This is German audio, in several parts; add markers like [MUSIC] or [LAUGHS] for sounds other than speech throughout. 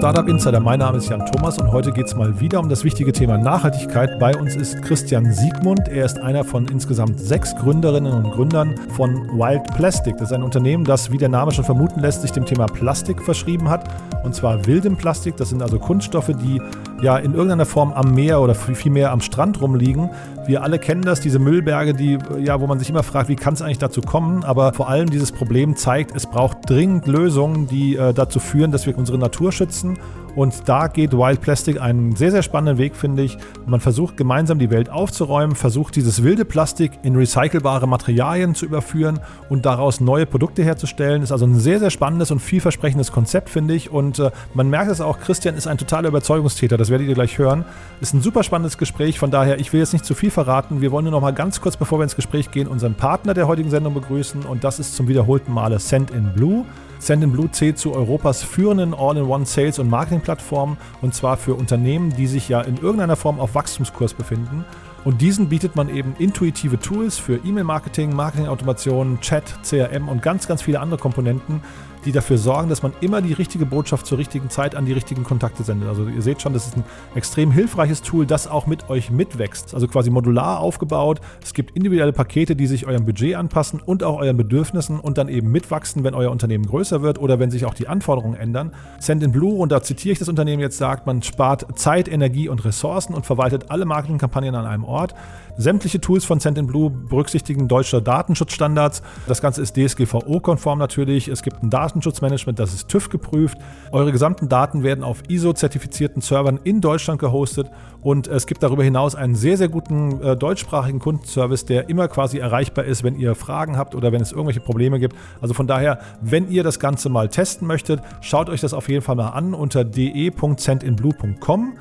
Startup Insider. Mein Name ist Jan Thomas und heute geht es mal wieder um das wichtige Thema Nachhaltigkeit. Bei uns ist Christian Siegmund. Er ist einer von insgesamt sechs Gründerinnen und Gründern von Wild Plastic. Das ist ein Unternehmen, das, wie der Name schon vermuten lässt, sich dem Thema Plastik verschrieben hat. Und zwar wildem Plastik. Das sind also Kunststoffe, die ja in irgendeiner Form am Meer oder vielmehr am Strand rumliegen. Wir alle kennen das, diese Müllberge, die, ja, wo man sich immer fragt, wie kann es eigentlich dazu kommen? Aber vor allem dieses Problem zeigt, es braucht dringend Lösungen, die äh, dazu führen, dass wir unsere Natur schützen und da geht Wild Plastic einen sehr, sehr spannenden Weg, finde ich. Man versucht gemeinsam die Welt aufzuräumen, versucht dieses wilde Plastik in recycelbare Materialien zu überführen und daraus neue Produkte herzustellen. Ist also ein sehr, sehr spannendes und vielversprechendes Konzept, finde ich. Und äh, man merkt es auch, Christian ist ein totaler Überzeugungstäter, das werdet ihr gleich hören. Ist ein super spannendes Gespräch, von daher, ich will jetzt nicht zu viel verraten. Wir wollen nur noch mal ganz kurz, bevor wir ins Gespräch gehen, unseren Partner der heutigen Sendung begrüßen und das ist zum wiederholten Male Send in Blue. Sendinblue zählt zu Europas führenden All-in-One Sales- und Marketing-Plattformen und zwar für Unternehmen, die sich ja in irgendeiner Form auf Wachstumskurs befinden. Und diesen bietet man eben intuitive Tools für E-Mail-Marketing, Marketing-Automation, Chat, CRM und ganz, ganz viele andere Komponenten, die dafür sorgen, dass man immer die richtige Botschaft zur richtigen Zeit an die richtigen Kontakte sendet. Also ihr seht schon, das ist ein extrem hilfreiches Tool, das auch mit euch mitwächst. Also quasi modular aufgebaut. Es gibt individuelle Pakete, die sich eurem Budget anpassen und auch euren Bedürfnissen und dann eben mitwachsen, wenn euer Unternehmen größer wird oder wenn sich auch die Anforderungen ändern. Send in Blue, und da zitiere ich das Unternehmen jetzt, sagt, man spart Zeit, Energie und Ressourcen und verwaltet alle Marketingkampagnen an einem Ort. Sämtliche Tools von Blue berücksichtigen deutsche Datenschutzstandards. Das Ganze ist DSGVO-konform natürlich. Es gibt ein Datenschutzmanagement, das ist TÜV geprüft. Eure gesamten Daten werden auf ISO-zertifizierten Servern in Deutschland gehostet und es gibt darüber hinaus einen sehr, sehr guten äh, deutschsprachigen Kundenservice, der immer quasi erreichbar ist, wenn ihr Fragen habt oder wenn es irgendwelche Probleme gibt. Also von daher, wenn ihr das Ganze mal testen möchtet, schaut euch das auf jeden Fall mal an unter de.sendinblue.com.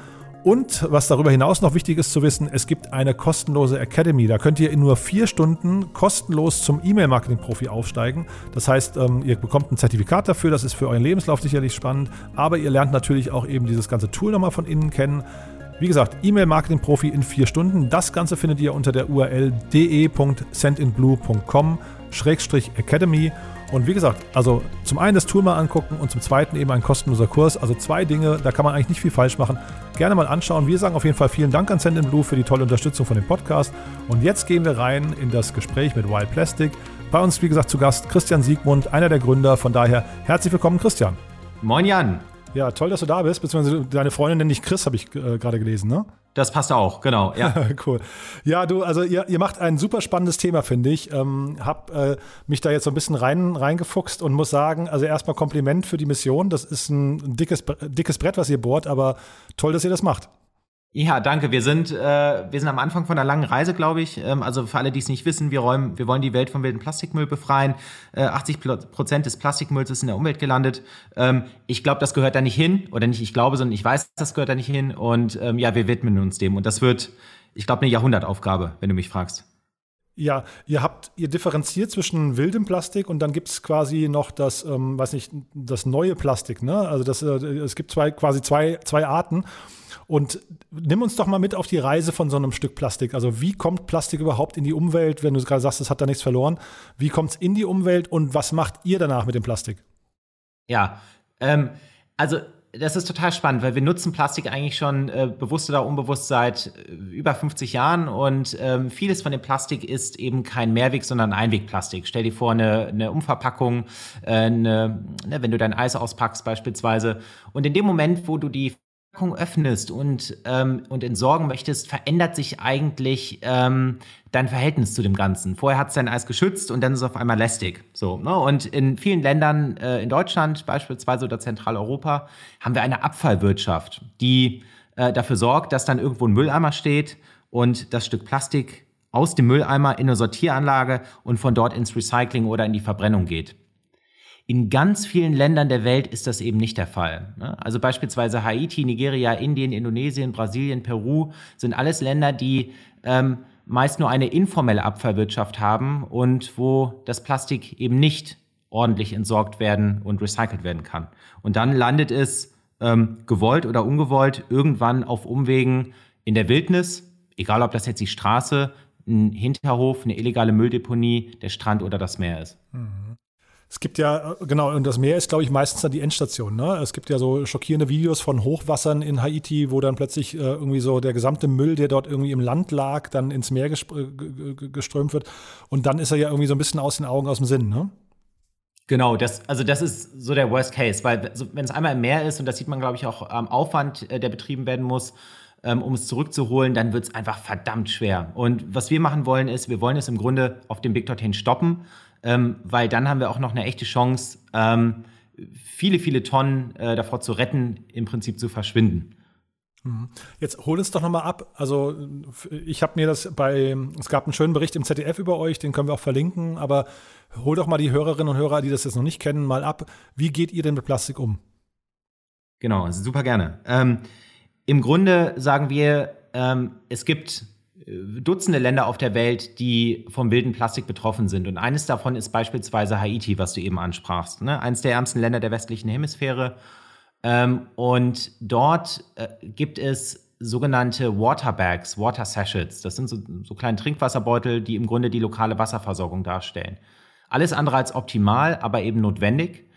Und was darüber hinaus noch wichtig ist zu wissen, es gibt eine kostenlose Academy. Da könnt ihr in nur vier Stunden kostenlos zum E-Mail-Marketing-Profi aufsteigen. Das heißt, ähm, ihr bekommt ein Zertifikat dafür, das ist für euren Lebenslauf sicherlich spannend, aber ihr lernt natürlich auch eben dieses ganze Tool nochmal von innen kennen. Wie gesagt, E-Mail-Marketing-Profi in vier Stunden. Das Ganze findet ihr unter der URL de.sendinblue.com-academy. Und wie gesagt, also zum einen das Tool mal angucken und zum zweiten eben ein kostenloser Kurs. Also zwei Dinge, da kann man eigentlich nicht viel falsch machen. Gerne mal anschauen. Wir sagen auf jeden Fall vielen Dank an Send Blue für die tolle Unterstützung von dem Podcast. Und jetzt gehen wir rein in das Gespräch mit Wild Plastic. Bei uns, wie gesagt, zu Gast Christian Siegmund, einer der Gründer. Von daher herzlich willkommen, Christian. Moin Jan. Ja, toll, dass du da bist. Beziehungsweise deine Freundin nennt dich Chris, habe ich äh, gerade gelesen, ne? Das passt auch, genau. Ja. [LAUGHS] cool. Ja, du, also ihr, ihr macht ein super spannendes Thema, finde ich. Ähm, hab äh, mich da jetzt so ein bisschen rein, reingefuchst und muss sagen, also erstmal Kompliment für die Mission. Das ist ein dickes, dickes Brett, was ihr bohrt, aber toll, dass ihr das macht. Ja, danke. Wir sind, äh, wir sind am Anfang von einer langen Reise, glaube ich. Ähm, also für alle, die es nicht wissen, wir, räumen, wir wollen die Welt vom wilden Plastikmüll befreien. Äh, 80 Prozent des Plastikmülls ist in der Umwelt gelandet. Ähm, ich glaube, das gehört da nicht hin. Oder nicht ich glaube, sondern ich weiß, das gehört da nicht hin. Und ähm, ja, wir widmen uns dem. Und das wird, ich glaube, eine Jahrhundertaufgabe, wenn du mich fragst. Ja, ihr habt, ihr differenziert zwischen wildem Plastik und dann gibt es quasi noch das, ähm, weiß nicht, das neue Plastik, ne? Also das, äh, es gibt zwei, quasi zwei, zwei Arten. Und nimm uns doch mal mit auf die Reise von so einem Stück Plastik. Also wie kommt Plastik überhaupt in die Umwelt, wenn du gerade sagst, es hat da nichts verloren? Wie kommt es in die Umwelt und was macht ihr danach mit dem Plastik? Ja, ähm, also das ist total spannend, weil wir nutzen Plastik eigentlich schon äh, bewusst oder unbewusst seit äh, über 50 Jahren und ähm, vieles von dem Plastik ist eben kein Mehrweg, sondern Einwegplastik. Stell dir vor, eine, eine Umverpackung, äh, eine, ne, wenn du dein Eis auspackst beispielsweise und in dem Moment, wo du die Packung öffnest und, ähm, und entsorgen möchtest, verändert sich eigentlich ähm, dein Verhältnis zu dem Ganzen. Vorher hat es dein Eis geschützt und dann ist es auf einmal lästig. So, ne? Und in vielen Ländern, äh, in Deutschland beispielsweise oder Zentraleuropa, haben wir eine Abfallwirtschaft, die äh, dafür sorgt, dass dann irgendwo ein Mülleimer steht und das Stück Plastik aus dem Mülleimer in eine Sortieranlage und von dort ins Recycling oder in die Verbrennung geht. In ganz vielen Ländern der Welt ist das eben nicht der Fall. Ne? Also beispielsweise Haiti, Nigeria, Indien, Indonesien, Brasilien, Peru sind alles Länder, die ähm, meist nur eine informelle Abfallwirtschaft haben und wo das Plastik eben nicht ordentlich entsorgt werden und recycelt werden kann. Und dann landet es ähm, gewollt oder ungewollt irgendwann auf Umwegen in der Wildnis, egal ob das jetzt die Straße, ein Hinterhof, eine illegale Mülldeponie, der Strand oder das Meer ist. Mhm. Es gibt ja, genau, und das Meer ist, glaube ich, meistens dann die Endstation. Ne? Es gibt ja so schockierende Videos von Hochwassern in Haiti, wo dann plötzlich äh, irgendwie so der gesamte Müll, der dort irgendwie im Land lag, dann ins Meer äh, geströmt wird. Und dann ist er ja irgendwie so ein bisschen aus den Augen, aus dem Sinn, ne? Genau, das, also das ist so der Worst Case, weil wenn es einmal im Meer ist, und das sieht man, glaube ich, auch am Aufwand, äh, der betrieben werden muss, ähm, um es zurückzuholen, dann wird es einfach verdammt schwer. Und was wir machen wollen, ist, wir wollen es im Grunde auf dem Weg dorthin stoppen ähm, weil dann haben wir auch noch eine echte Chance, ähm, viele, viele Tonnen äh, davor zu retten, im Prinzip zu verschwinden. Mhm. Jetzt hol es doch nochmal ab. Also ich habe mir das bei, es gab einen schönen Bericht im ZDF über euch, den können wir auch verlinken, aber hol doch mal die Hörerinnen und Hörer, die das jetzt noch nicht kennen, mal ab. Wie geht ihr denn mit Plastik um? Genau, super gerne. Ähm, Im Grunde sagen wir, ähm, es gibt Dutzende Länder auf der Welt, die vom wilden Plastik betroffen sind. Und eines davon ist beispielsweise Haiti, was du eben ansprachst. Ne? Eines der ärmsten Länder der westlichen Hemisphäre. Ähm, und dort äh, gibt es sogenannte Waterbags, Water Sachets. Das sind so, so kleine Trinkwasserbeutel, die im Grunde die lokale Wasserversorgung darstellen. Alles andere als optimal, aber eben notwendig.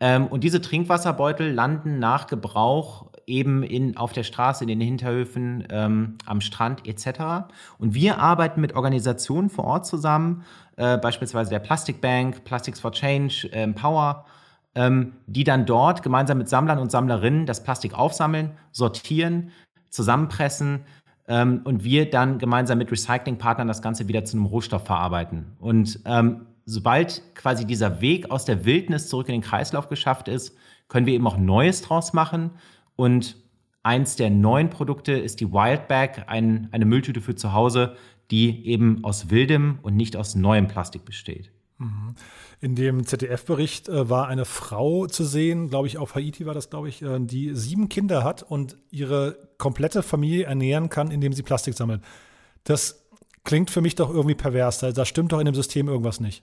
Ähm, und diese Trinkwasserbeutel landen nach Gebrauch eben in, auf der Straße, in den Hinterhöfen, ähm, am Strand etc. Und wir arbeiten mit Organisationen vor Ort zusammen, äh, beispielsweise der Plastic Bank, Plastics for Change, äh, Power, ähm, die dann dort gemeinsam mit Sammlern und Sammlerinnen das Plastik aufsammeln, sortieren, zusammenpressen ähm, und wir dann gemeinsam mit Recyclingpartnern das Ganze wieder zu einem Rohstoff verarbeiten. Und ähm, sobald quasi dieser Weg aus der Wildnis zurück in den Kreislauf geschafft ist, können wir eben auch Neues draus machen und eins der neuen Produkte ist die Wildbag, ein, eine Mülltüte für zu Hause, die eben aus wildem und nicht aus neuem Plastik besteht. Mhm. In dem ZDF-Bericht äh, war eine Frau zu sehen, glaube ich, auf Haiti war das, glaube ich, äh, die sieben Kinder hat und ihre komplette Familie ernähren kann, indem sie Plastik sammelt. Das klingt für mich doch irgendwie pervers. Da, da stimmt doch in dem System irgendwas nicht.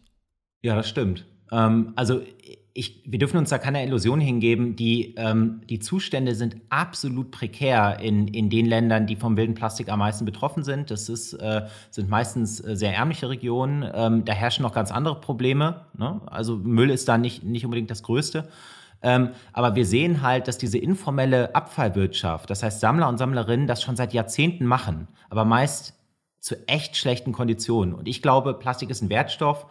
Ja, das stimmt. Ähm, also ich, wir dürfen uns da keine Illusion hingeben. Die, ähm, die Zustände sind absolut prekär in, in den Ländern, die vom wilden Plastik am meisten betroffen sind. Das ist, äh, sind meistens äh, sehr ärmliche Regionen. Ähm, da herrschen noch ganz andere Probleme. Ne? Also Müll ist da nicht, nicht unbedingt das Größte. Ähm, aber wir sehen halt, dass diese informelle Abfallwirtschaft, das heißt Sammler und Sammlerinnen, das schon seit Jahrzehnten machen, aber meist zu echt schlechten Konditionen. Und ich glaube, Plastik ist ein Wertstoff,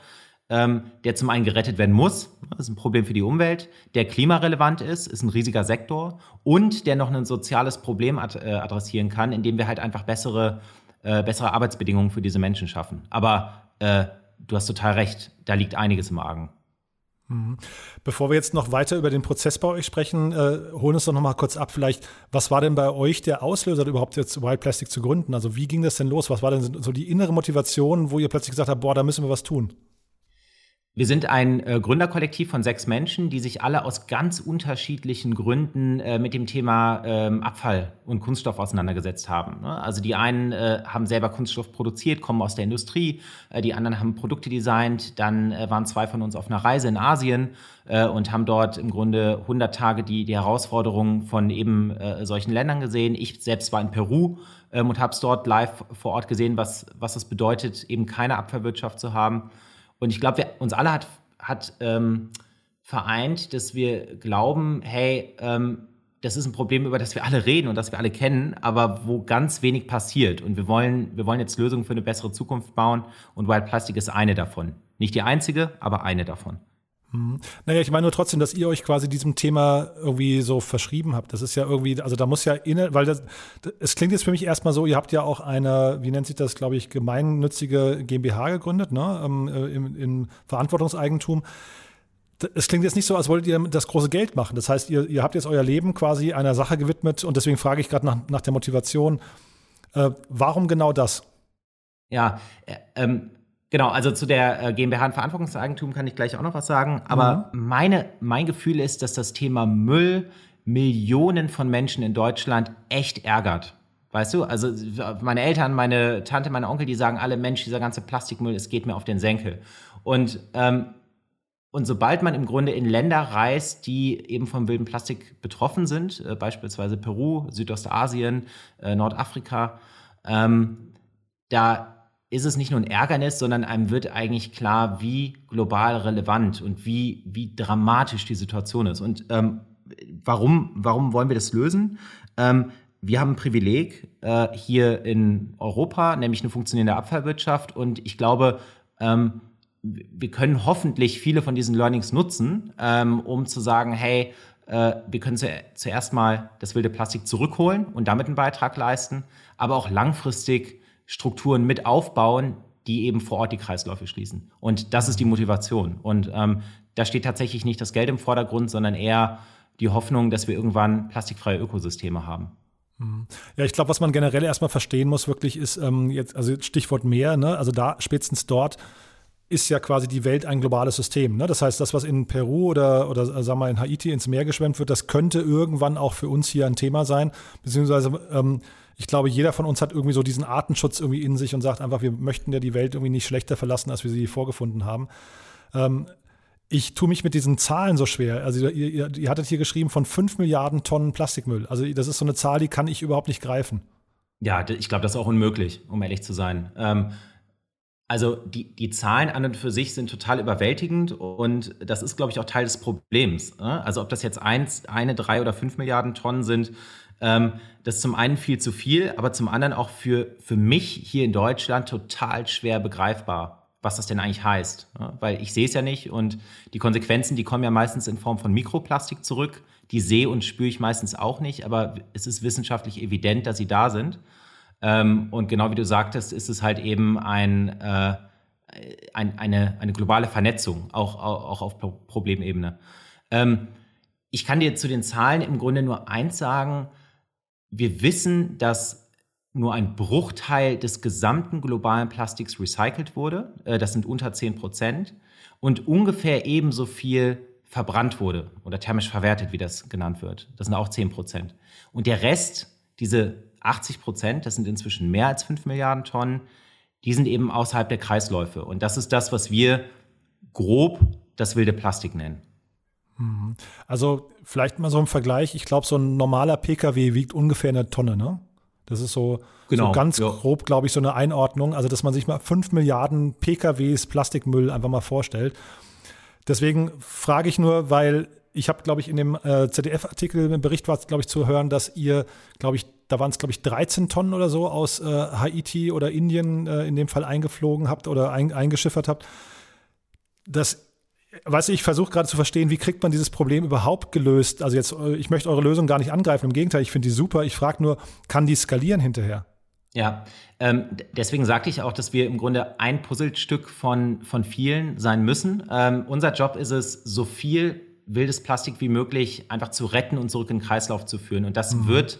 ähm, der zum einen gerettet werden muss, das ist ein Problem für die Umwelt, der klimarelevant ist, ist ein riesiger Sektor und der noch ein soziales Problem ad äh, adressieren kann, indem wir halt einfach bessere, äh, bessere Arbeitsbedingungen für diese Menschen schaffen. Aber äh, du hast total recht, da liegt einiges im Argen. Mhm. Bevor wir jetzt noch weiter über den Prozess bei euch sprechen, äh, holen uns doch noch mal kurz ab, vielleicht, was war denn bei euch der Auslöser, überhaupt jetzt Wild Plastic zu gründen? Also wie ging das denn los? Was war denn so die innere Motivation, wo ihr plötzlich gesagt habt, boah, da müssen wir was tun? Wir sind ein äh, Gründerkollektiv von sechs Menschen, die sich alle aus ganz unterschiedlichen Gründen äh, mit dem Thema ähm, Abfall und Kunststoff auseinandergesetzt haben. Ne? Also die einen äh, haben selber Kunststoff produziert, kommen aus der Industrie, äh, die anderen haben Produkte designt, dann äh, waren zwei von uns auf einer Reise in Asien äh, und haben dort im Grunde 100 Tage die, die Herausforderungen von eben solchen Ländern gesehen. Ich selbst war in Peru ähm, und habe es dort live vor Ort gesehen, was, was es bedeutet, eben keine Abfallwirtschaft zu haben. Und ich glaube, uns alle hat, hat ähm, vereint, dass wir glauben, hey, ähm, das ist ein Problem, über das wir alle reden und das wir alle kennen, aber wo ganz wenig passiert. Und wir wollen, wir wollen jetzt Lösungen für eine bessere Zukunft bauen und Wild Plastic ist eine davon. Nicht die einzige, aber eine davon. Mhm. Naja, ich meine nur trotzdem, dass ihr euch quasi diesem Thema irgendwie so verschrieben habt. Das ist ja irgendwie, also da muss ja inne, weil das, es klingt jetzt für mich erstmal so, ihr habt ja auch eine, wie nennt sich das, glaube ich, gemeinnützige GmbH gegründet, ne, ähm, äh, im, im Verantwortungseigentum. Es klingt jetzt nicht so, als wolltet ihr das große Geld machen. Das heißt, ihr, ihr habt jetzt euer Leben quasi einer Sache gewidmet und deswegen frage ich gerade nach, nach der Motivation. Äh, warum genau das? Ja, äh, ähm, Genau, also zu der äh, GmbH und Verantwortungseigentum kann ich gleich auch noch was sagen. Aber mhm. meine, mein Gefühl ist, dass das Thema Müll Millionen von Menschen in Deutschland echt ärgert. Weißt du, also meine Eltern, meine Tante, meine Onkel, die sagen alle, Mensch, dieser ganze Plastikmüll, es geht mir auf den Senkel. Und, ähm, und sobald man im Grunde in Länder reist, die eben vom wilden Plastik betroffen sind, äh, beispielsweise Peru, Südostasien, äh, Nordafrika, ähm, da ist es nicht nur ein Ärgernis, sondern einem wird eigentlich klar, wie global relevant und wie, wie dramatisch die Situation ist. Und ähm, warum, warum wollen wir das lösen? Ähm, wir haben ein Privileg äh, hier in Europa, nämlich eine funktionierende Abfallwirtschaft. Und ich glaube, ähm, wir können hoffentlich viele von diesen Learnings nutzen, ähm, um zu sagen, hey, äh, wir können zu, zuerst mal das wilde Plastik zurückholen und damit einen Beitrag leisten, aber auch langfristig Strukturen mit aufbauen, die eben vor Ort die Kreisläufe schließen. Und das ist die Motivation. Und ähm, da steht tatsächlich nicht das Geld im Vordergrund, sondern eher die Hoffnung, dass wir irgendwann plastikfreie Ökosysteme haben. Mhm. Ja, ich glaube, was man generell erstmal verstehen muss, wirklich ist ähm, jetzt, also Stichwort Meer, ne? also da spätestens dort ist ja quasi die Welt ein globales System. Ne? Das heißt, das, was in Peru oder, oder äh, sagen wir in Haiti ins Meer geschwemmt wird, das könnte irgendwann auch für uns hier ein Thema sein. Beziehungsweise, ähm, ich glaube, jeder von uns hat irgendwie so diesen Artenschutz irgendwie in sich und sagt einfach, wir möchten ja die Welt irgendwie nicht schlechter verlassen, als wir sie vorgefunden haben. Ähm, ich tue mich mit diesen Zahlen so schwer. Also ihr, ihr, ihr hattet hier geschrieben von 5 Milliarden Tonnen Plastikmüll. Also das ist so eine Zahl, die kann ich überhaupt nicht greifen. Ja, ich glaube, das ist auch unmöglich, um ehrlich zu sein. Ähm, also die, die Zahlen an und für sich sind total überwältigend und das ist, glaube ich, auch Teil des Problems. Ne? Also ob das jetzt eins, eine, drei oder fünf Milliarden Tonnen sind, ähm, das ist zum einen viel zu viel, aber zum anderen auch für, für mich hier in Deutschland total schwer begreifbar, was das denn eigentlich heißt. Ne? Weil ich sehe es ja nicht und die Konsequenzen, die kommen ja meistens in Form von Mikroplastik zurück. Die sehe und spüre ich meistens auch nicht, aber es ist wissenschaftlich evident, dass sie da sind. Ähm, und genau wie du sagtest, ist es halt eben ein, äh, ein, eine, eine globale Vernetzung, auch, auch auf Problemebene. Ähm, ich kann dir zu den Zahlen im Grunde nur eins sagen. Wir wissen, dass nur ein Bruchteil des gesamten globalen Plastiks recycelt wurde. Äh, das sind unter 10 Prozent. Und ungefähr ebenso viel verbrannt wurde oder thermisch verwertet, wie das genannt wird. Das sind auch 10 Prozent. Und der Rest, diese 80 Prozent, das sind inzwischen mehr als 5 Milliarden Tonnen, die sind eben außerhalb der Kreisläufe. Und das ist das, was wir grob das wilde Plastik nennen. Mhm. Also vielleicht mal so ein Vergleich. Ich glaube, so ein normaler Pkw wiegt ungefähr eine Tonne, ne? Das ist so, genau, so ganz ja. grob, glaube ich, so eine Einordnung. Also, dass man sich mal 5 Milliarden PKWs Plastikmüll einfach mal vorstellt. Deswegen frage ich nur, weil ich habe, glaube ich, in dem äh, ZDF-Artikel im Bericht war es, glaube ich, zu hören, dass ihr, glaube ich, da waren es, glaube ich, 13 Tonnen oder so aus äh, Haiti oder Indien äh, in dem Fall eingeflogen habt oder ein, eingeschiffert habt. Das, weißt du, ich versuche gerade zu verstehen, wie kriegt man dieses Problem überhaupt gelöst? Also jetzt, äh, ich möchte eure Lösung gar nicht angreifen, im Gegenteil, ich finde die super. Ich frage nur, kann die skalieren hinterher? Ja, ähm, deswegen sagte ich auch, dass wir im Grunde ein Puzzlestück von, von vielen sein müssen. Ähm, unser Job ist es, so viel wildes Plastik wie möglich einfach zu retten und zurück in den Kreislauf zu führen. Und das mhm. wird,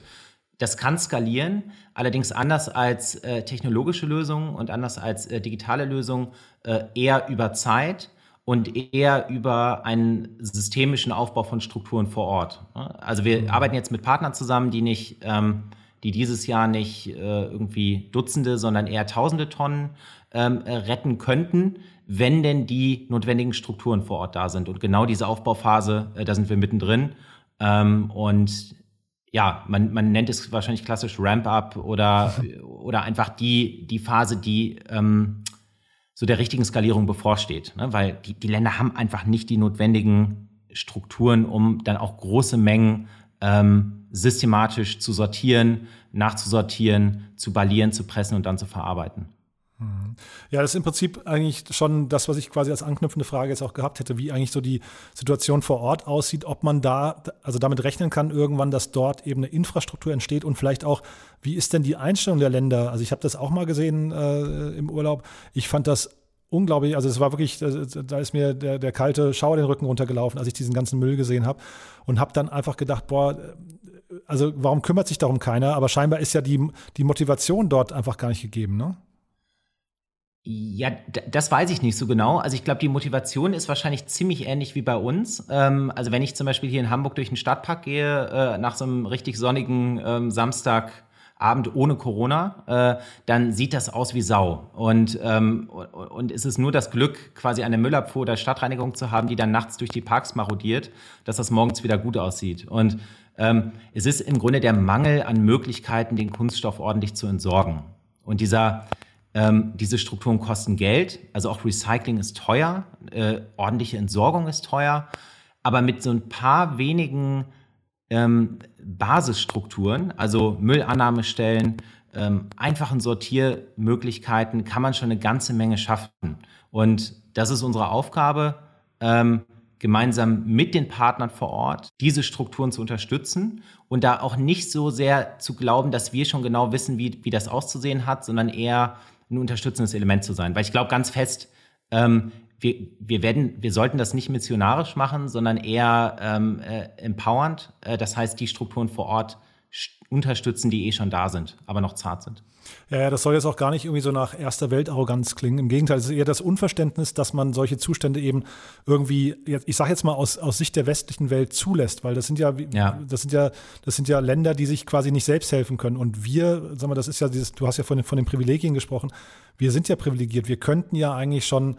das kann skalieren, allerdings anders als äh, technologische Lösungen und anders als äh, digitale Lösungen äh, eher über Zeit und eher über einen systemischen Aufbau von Strukturen vor Ort. Also wir mhm. arbeiten jetzt mit Partnern zusammen, die nicht, ähm, die dieses Jahr nicht äh, irgendwie Dutzende, sondern eher Tausende Tonnen ähm, retten könnten wenn denn die notwendigen Strukturen vor Ort da sind. Und genau diese Aufbauphase, äh, da sind wir mittendrin. Ähm, und ja, man, man nennt es wahrscheinlich klassisch Ramp-up oder, [LAUGHS] oder einfach die, die Phase, die ähm, so der richtigen Skalierung bevorsteht. Ne? Weil die, die Länder haben einfach nicht die notwendigen Strukturen, um dann auch große Mengen ähm, systematisch zu sortieren, nachzusortieren, zu ballieren, zu pressen und dann zu verarbeiten. Mhm. Ja, das ist im Prinzip eigentlich schon das, was ich quasi als anknüpfende Frage jetzt auch gehabt hätte, wie eigentlich so die Situation vor Ort aussieht, ob man da, also damit rechnen kann irgendwann, dass dort eben eine Infrastruktur entsteht und vielleicht auch, wie ist denn die Einstellung der Länder? Also ich habe das auch mal gesehen äh, im Urlaub. Ich fand das unglaublich, also es war wirklich, da ist mir der, der kalte Schauer den Rücken runtergelaufen, als ich diesen ganzen Müll gesehen habe und habe dann einfach gedacht, boah, also warum kümmert sich darum keiner? Aber scheinbar ist ja die, die Motivation dort einfach gar nicht gegeben, ne? Ja, das weiß ich nicht so genau. Also ich glaube, die Motivation ist wahrscheinlich ziemlich ähnlich wie bei uns. Ähm, also wenn ich zum Beispiel hier in Hamburg durch den Stadtpark gehe, äh, nach so einem richtig sonnigen ähm, Samstagabend ohne Corona, äh, dann sieht das aus wie Sau. Und, ähm, und es ist nur das Glück, quasi eine Müllabfuhr oder Stadtreinigung zu haben, die dann nachts durch die Parks marodiert, dass das morgens wieder gut aussieht. Und ähm, es ist im Grunde der Mangel an Möglichkeiten, den Kunststoff ordentlich zu entsorgen. Und dieser Ähm, diese Strukturen kosten Geld, also auch Recycling ist teuer, äh, ordentliche Entsorgung ist teuer, aber mit so ein paar wenigen ähm, Basisstrukturen, also Müllannahmestellen, ähm, einfachen Sortiermöglichkeiten, kann man schon eine ganze Menge schaffen. Und das ist unsere Aufgabe, ähm, gemeinsam mit den Partnern vor Ort diese Strukturen zu unterstützen und da auch nicht so sehr zu glauben, dass wir schon genau wissen, wie, wie das auszusehen hat, sondern eher ein unterstützendes Element zu sein. Weil ich glaube ganz fest, ähm, wir, wir, werden, wir sollten das nicht missionarisch machen, sondern eher ähm, äh, empowernd. Äh, das heißt, die Strukturen vor Ort unterstützen, die eh schon da sind, aber noch zart sind. Ja, das soll jetzt auch gar nicht irgendwie so nach erster Welt-Arroganz klingen. Im Gegenteil, es ist eher das Unverständnis, dass man solche Zustände eben irgendwie, ich sage jetzt mal aus, aus Sicht der westlichen Welt zulässt, weil das sind ja, ja, das sind ja, das sind ja Länder, die sich quasi nicht selbst helfen können. Und wir, sag mal, das ist ja dieses, du hast ja von, von den Privilegien gesprochen. Wir sind ja privilegiert. Wir könnten ja eigentlich schon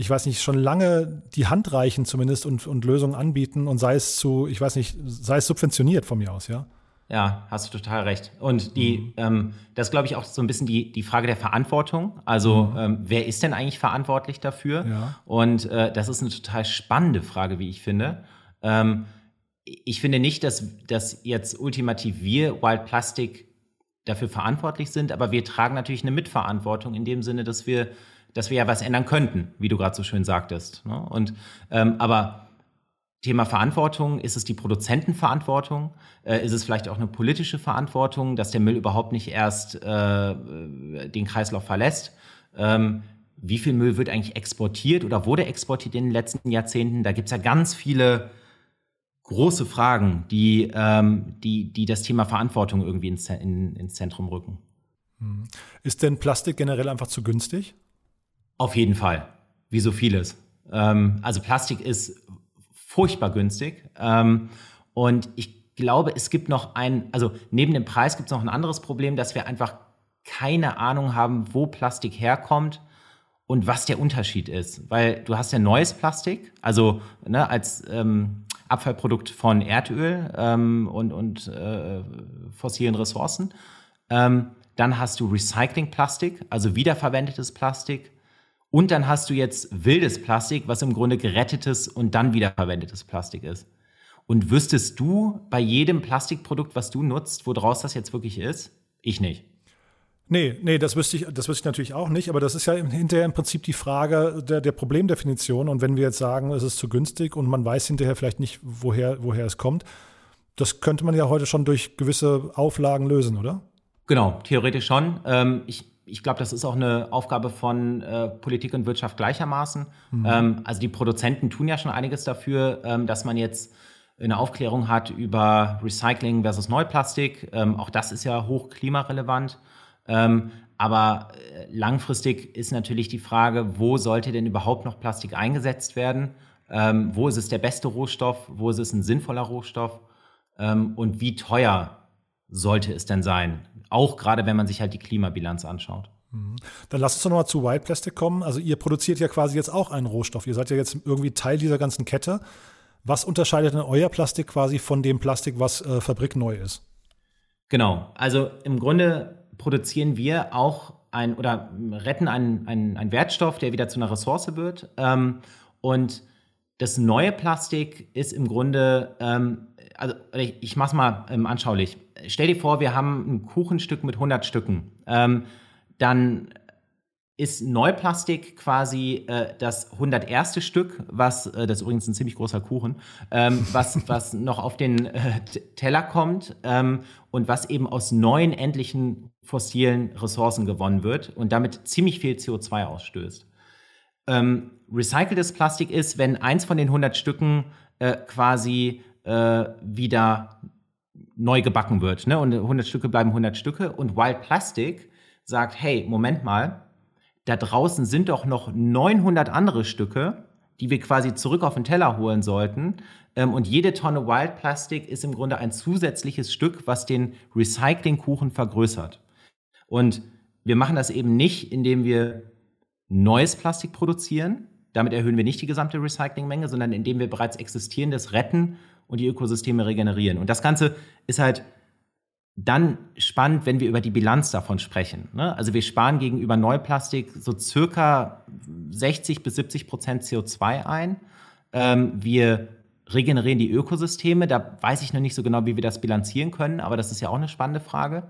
ich weiß nicht, schon lange die Hand reichen zumindest und, und Lösungen anbieten und sei es zu, ich weiß nicht, sei es subventioniert von mir aus, ja? Ja, hast du total recht. Und die, mhm. ähm, das glaube ich auch so ein bisschen die, die Frage der Verantwortung. Also mhm. ähm, wer ist denn eigentlich verantwortlich dafür? Ja. Und äh, das ist eine total spannende Frage, wie ich finde. Ähm, ich finde nicht, dass, dass jetzt ultimativ wir Wild Plastic dafür verantwortlich sind, aber wir tragen natürlich eine Mitverantwortung in dem Sinne, dass wir, dass wir ja was ändern könnten, wie du gerade so schön sagtest. Ne? Und ähm, aber Thema Verantwortung, ist es die Produzentenverantwortung? Äh, ist es vielleicht auch eine politische Verantwortung, dass der Müll überhaupt nicht erst äh, den Kreislauf verlässt? Ähm, wie viel Müll wird eigentlich exportiert oder wurde exportiert in den letzten Jahrzehnten? Da gibt es ja ganz viele große Fragen, die, ähm, die, die das Thema Verantwortung irgendwie ins, in, ins Zentrum rücken. Hm. Ist denn Plastik generell einfach zu günstig? Auf jeden Fall, wie so vieles. Ähm, also Plastik ist furchtbar günstig. Ähm, und ich glaube, es gibt noch ein, also neben dem Preis gibt es noch ein anderes Problem, dass wir einfach keine Ahnung haben, wo Plastik herkommt und was der Unterschied ist. Weil du hast ja neues Plastik, also ne, als ähm, Abfallprodukt von Erdöl ähm, und, und äh, fossilen Ressourcen. Ähm, dann hast du Recyclingplastik, also wiederverwendetes Plastik. Und dann hast du jetzt wildes Plastik, was im Grunde gerettetes und dann wiederverwendetes Plastik ist. Und wüsstest du bei jedem Plastikprodukt, was du nutzt, woraus das jetzt wirklich ist? Ich nicht. Nee, nee, das wüsste ich, das wüsste ich natürlich auch nicht, aber das ist ja hinterher im Prinzip die Frage der, der Problemdefinition. Und wenn wir jetzt sagen, es ist zu günstig und man weiß hinterher vielleicht nicht, woher, woher es kommt, das könnte man ja heute schon durch gewisse Auflagen lösen, oder? Genau, theoretisch schon. Ähm, ich ich glaube, das ist auch eine Aufgabe von äh, Politik und Wirtschaft gleichermaßen. Mhm. Ähm, also die Produzenten tun ja schon einiges dafür, ähm, dass man jetzt eine Aufklärung hat über Recycling versus Neuplastik. Ähm, auch das ist ja hoch klimarelevant. Ähm, aber äh, langfristig ist natürlich die Frage, wo sollte denn überhaupt noch Plastik eingesetzt werden? Ähm, wo ist es der beste Rohstoff? Wo ist es ein sinnvoller Rohstoff? Ähm, und wie teuer sollte es denn sein? Auch gerade, wenn man sich halt die Klimabilanz anschaut. Mhm. Dann lass uns doch nochmal zu White Plastic kommen. Also ihr produziert ja quasi jetzt auch einen Rohstoff. Ihr seid ja jetzt irgendwie Teil dieser ganzen Kette. Was unterscheidet denn euer Plastik quasi von dem Plastik, was äh, fabrikneu ist? Genau. Also im Grunde produzieren wir auch ein oder retten einen, einen, einen Wertstoff, der wieder zu einer Ressource wird. Ähm, und das neue Plastik ist im Grunde, ähm, also ich, ich mache es mal ähm, anschaulich stell dir vor, wir haben ein Kuchenstück mit 100 Stücken. Ähm, dann ist Neuplastik quasi äh, das 101. Stück, was, äh, das ist übrigens ein ziemlich großer Kuchen, ähm, was, [LAUGHS] was noch auf den äh, Teller kommt ähm, und was eben aus neuen endlichen fossilen Ressourcen gewonnen wird und damit ziemlich viel CO2 ausstößt. Ähm, recyceltes Plastik ist, wenn eins von den 100 Stücken äh, quasi äh, wieder neu gebacken wird. Ne? Und 100 Stücke bleiben 100 Stücke. Und Wild Plastic sagt, hey, Moment mal, da draußen sind doch noch 900 andere Stücke, die wir quasi zurück auf den Teller holen sollten. Ähm, und jede Tonne Wild Plastic ist im Grunde ein zusätzliches Stück, was den Recyclingkuchen vergrößert. Und wir machen das eben nicht, indem wir neues Plastik produzieren. Damit erhöhen wir nicht die gesamte Recyclingmenge, sondern indem wir bereits existierendes retten und die Ökosysteme regenerieren. Und das Ganze ist halt dann spannend, wenn wir über die Bilanz davon sprechen. Ne? Also wir sparen gegenüber Neuplastik so circa 60 bis 70 Prozent CO2 ein. Ähm, wir regenerieren die Ökosysteme. Da weiß ich noch nicht so genau, wie wir das bilanzieren können, aber das ist ja auch eine spannende Frage.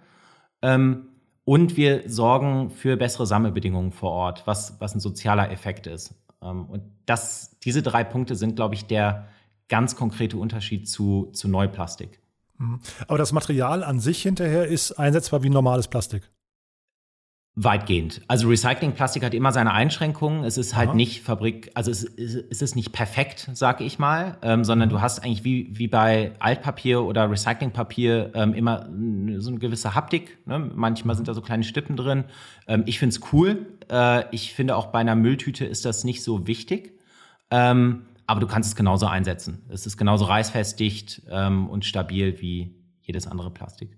Ähm, und wir sorgen für bessere Sammelbedingungen vor Ort, was, was ein sozialer Effekt ist. Ähm, und das, diese drei Punkte sind, glaube ich, der ganz konkrete Unterschied zu, zu Neuplastik. Mhm. Aber das Material an sich hinterher ist einsetzbar wie normales Plastik. Weitgehend. Also Recyclingplastik hat immer seine Einschränkungen. Es ist halt Aha. nicht Fabrik, also es, es, ist nicht perfekt, sag ich mal, ähm, sondern mhm. du hast eigentlich wie, wie bei Altpapier oder Recyclingpapier ähm, immer so eine gewisse Haptik. Ne? Manchmal sind da so kleine Stippen drin. Ähm, ich finde es cool. Äh, ich finde auch bei einer Mülltüte ist das nicht so wichtig. Ähm, aber du kannst es genauso einsetzen. Es ist genauso reißfestdicht ähm, und stabil wie jedes andere Plastik.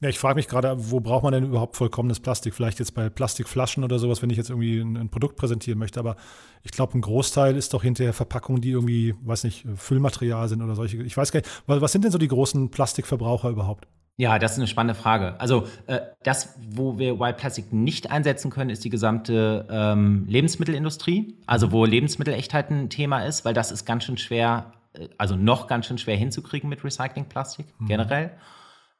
Ja, ich frage mich gerade, wo braucht man denn überhaupt vollkommenes Plastik? Vielleicht jetzt bei Plastikflaschen oder sowas, wenn ich jetzt irgendwie ein, ein Produkt präsentieren möchte. Aber ich glaube, ein Großteil ist doch hinterher Verpackungen, die irgendwie, weiß nicht, Füllmaterial sind oder solche. Ich weiß gar nicht, was sind denn so die großen Plastikverbraucher überhaupt? Ja, das ist eine spannende Frage. Also äh, das, wo wir Wild Plastic nicht einsetzen können, ist die gesamte ähm, Lebensmittelindustrie. Also wo Lebensmittelechtheit ein Thema ist, weil das ist ganz schön schwer, äh, also noch ganz schön schwer hinzukriegen mit Recyclingplastik mhm. generell.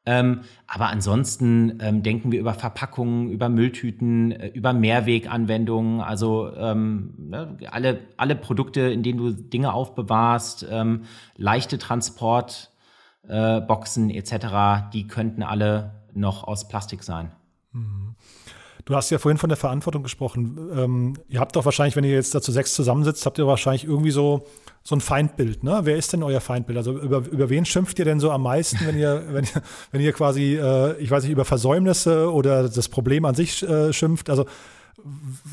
Ähm, aber ansonsten ähm, denken wir über Verpackungen, über Mülltüten, äh, über Mehrweganwendungen, also ähm, ne, alle, alle Produkte, in denen du Dinge aufbewahrst, ähm, leichte Transport äh, Boxen etc., die könnten alle noch aus Plastik sein. Mhm. Du hast ja vorhin von der Verantwortung gesprochen. Ähm, ihr habt doch wahrscheinlich, wenn ihr jetzt dazu sechs zusammensitzt, habt ihr wahrscheinlich irgendwie so, so ein Feindbild. Ne? Wer ist denn euer Feindbild? Also über, über wen schimpft ihr denn so am meisten, wenn ihr, [LAUGHS] wenn ihr, wenn ihr quasi, äh, ich weiß nicht, über Versäumnisse oder das Problem an sich äh, schimpft? Also